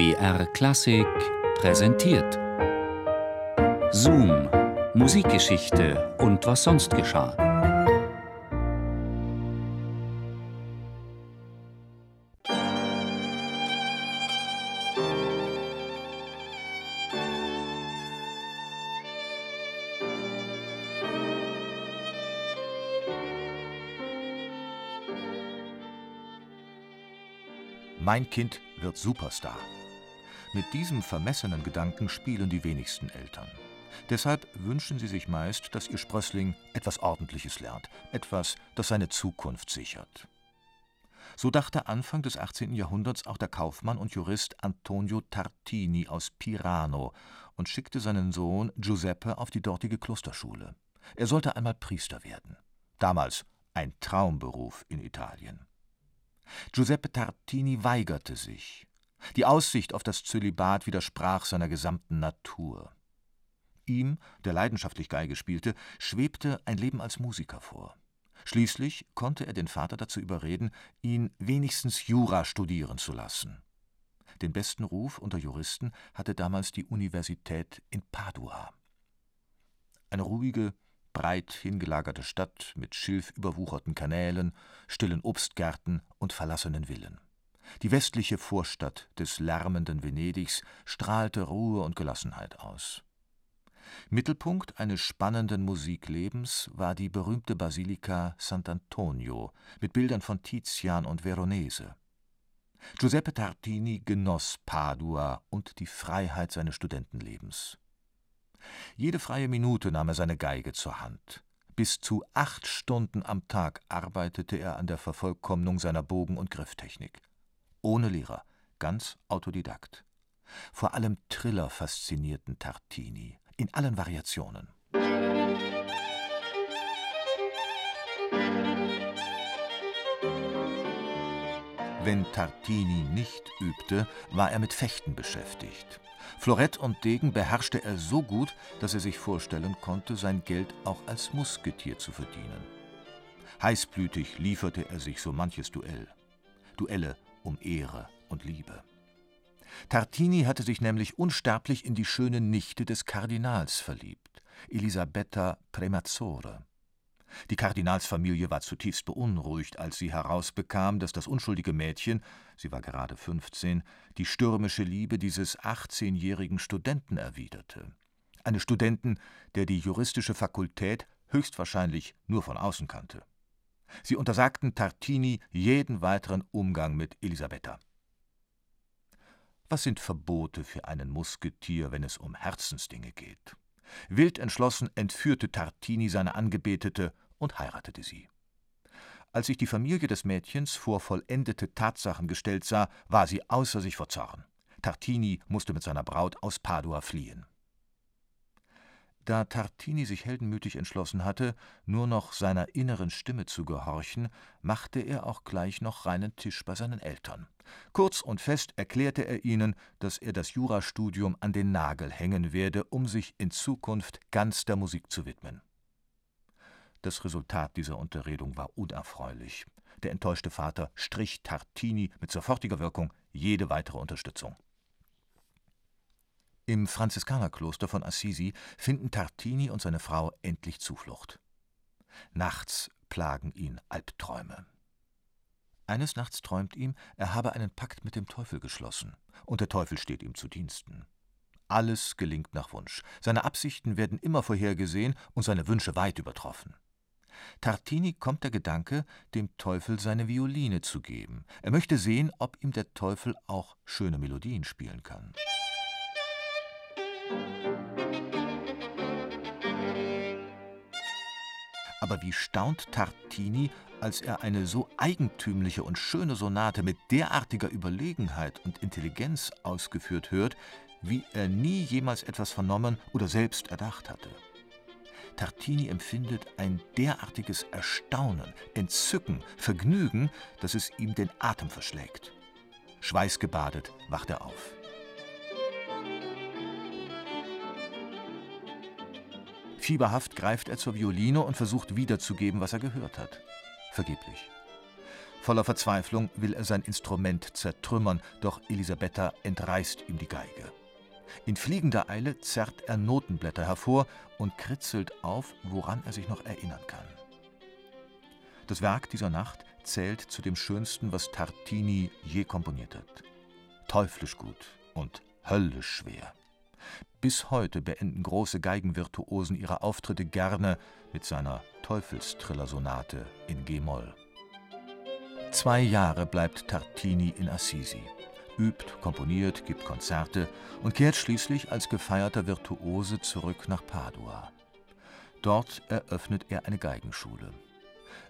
BR Klassik präsentiert. Zoom, Musikgeschichte und was sonst geschah. Mein Kind wird Superstar. Mit diesem vermessenen Gedanken spielen die wenigsten Eltern. Deshalb wünschen sie sich meist, dass ihr Sprössling etwas Ordentliches lernt, etwas, das seine Zukunft sichert. So dachte Anfang des 18. Jahrhunderts auch der Kaufmann und Jurist Antonio Tartini aus Pirano und schickte seinen Sohn Giuseppe auf die dortige Klosterschule. Er sollte einmal Priester werden. Damals ein Traumberuf in Italien. Giuseppe Tartini weigerte sich. Die Aussicht auf das Zölibat widersprach seiner gesamten Natur. Ihm, der leidenschaftlich Geige spielte, schwebte ein Leben als Musiker vor. Schließlich konnte er den Vater dazu überreden, ihn wenigstens Jura studieren zu lassen. Den besten Ruf unter Juristen hatte damals die Universität in Padua. Eine ruhige, breit hingelagerte Stadt mit schilfüberwucherten Kanälen, stillen Obstgärten und verlassenen Villen. Die westliche Vorstadt des lärmenden Venedigs strahlte Ruhe und Gelassenheit aus. Mittelpunkt eines spannenden Musiklebens war die berühmte Basilika Sant'Antonio mit Bildern von Tizian und Veronese. Giuseppe Tartini genoss Padua und die Freiheit seines Studentenlebens. Jede freie Minute nahm er seine Geige zur Hand. Bis zu acht Stunden am Tag arbeitete er an der Vervollkommnung seiner Bogen- und Grifftechnik. Ohne Lehrer, ganz Autodidakt. Vor allem Triller faszinierten Tartini, in allen Variationen. Wenn Tartini nicht übte, war er mit Fechten beschäftigt. Florett und Degen beherrschte er so gut, dass er sich vorstellen konnte, sein Geld auch als Musketier zu verdienen. Heißblütig lieferte er sich so manches Duell. Duelle um Ehre und Liebe. Tartini hatte sich nämlich unsterblich in die schöne Nichte des Kardinals verliebt, Elisabetta Premazzore. Die Kardinalsfamilie war zutiefst beunruhigt, als sie herausbekam, dass das unschuldige Mädchen, sie war gerade 15, die stürmische Liebe dieses 18-jährigen Studenten erwiderte. Eine Studenten, der die juristische Fakultät höchstwahrscheinlich nur von außen kannte. Sie untersagten Tartini jeden weiteren Umgang mit Elisabetta. Was sind Verbote für einen Musketier, wenn es um Herzensdinge geht? Wild entschlossen entführte Tartini seine Angebetete und heiratete sie. Als sich die Familie des Mädchens vor vollendete Tatsachen gestellt sah, war sie außer sich vor Zorn. Tartini musste mit seiner Braut aus Padua fliehen. Da Tartini sich heldenmütig entschlossen hatte, nur noch seiner inneren Stimme zu gehorchen, machte er auch gleich noch reinen Tisch bei seinen Eltern. Kurz und fest erklärte er ihnen, dass er das Jurastudium an den Nagel hängen werde, um sich in Zukunft ganz der Musik zu widmen. Das Resultat dieser Unterredung war unerfreulich. Der enttäuschte Vater strich Tartini mit sofortiger Wirkung jede weitere Unterstützung. Im Franziskanerkloster von Assisi finden Tartini und seine Frau endlich Zuflucht. Nachts plagen ihn Albträume. Eines Nachts träumt ihm, er habe einen Pakt mit dem Teufel geschlossen, und der Teufel steht ihm zu Diensten. Alles gelingt nach Wunsch. Seine Absichten werden immer vorhergesehen und seine Wünsche weit übertroffen. Tartini kommt der Gedanke, dem Teufel seine Violine zu geben. Er möchte sehen, ob ihm der Teufel auch schöne Melodien spielen kann. Aber wie staunt Tartini, als er eine so eigentümliche und schöne Sonate mit derartiger Überlegenheit und Intelligenz ausgeführt hört, wie er nie jemals etwas vernommen oder selbst erdacht hatte. Tartini empfindet ein derartiges Erstaunen, Entzücken, Vergnügen, dass es ihm den Atem verschlägt. Schweißgebadet wacht er auf. Fieberhaft greift er zur Violine und versucht wiederzugeben, was er gehört hat. Vergeblich. Voller Verzweiflung will er sein Instrument zertrümmern, doch Elisabetta entreißt ihm die Geige. In fliegender Eile zerrt er Notenblätter hervor und kritzelt auf, woran er sich noch erinnern kann. Das Werk dieser Nacht zählt zu dem schönsten, was Tartini je komponiert hat. Teuflisch gut und höllisch schwer. Bis heute beenden große Geigenvirtuosen ihre Auftritte gerne mit seiner Teufelstrillersonate in G-Moll. Zwei Jahre bleibt Tartini in Assisi, übt, komponiert, gibt Konzerte und kehrt schließlich als gefeierter Virtuose zurück nach Padua. Dort eröffnet er eine Geigenschule.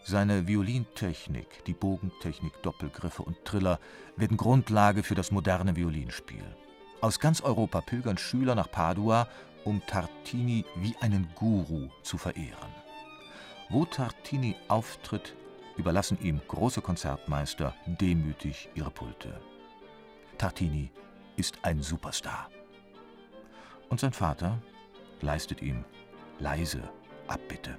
Seine Violintechnik, die Bogentechnik, Doppelgriffe und Triller werden Grundlage für das moderne Violinspiel. Aus ganz Europa pilgern Schüler nach Padua, um Tartini wie einen Guru zu verehren. Wo Tartini auftritt, überlassen ihm große Konzertmeister demütig ihre Pulte. Tartini ist ein Superstar. Und sein Vater leistet ihm leise Abbitte.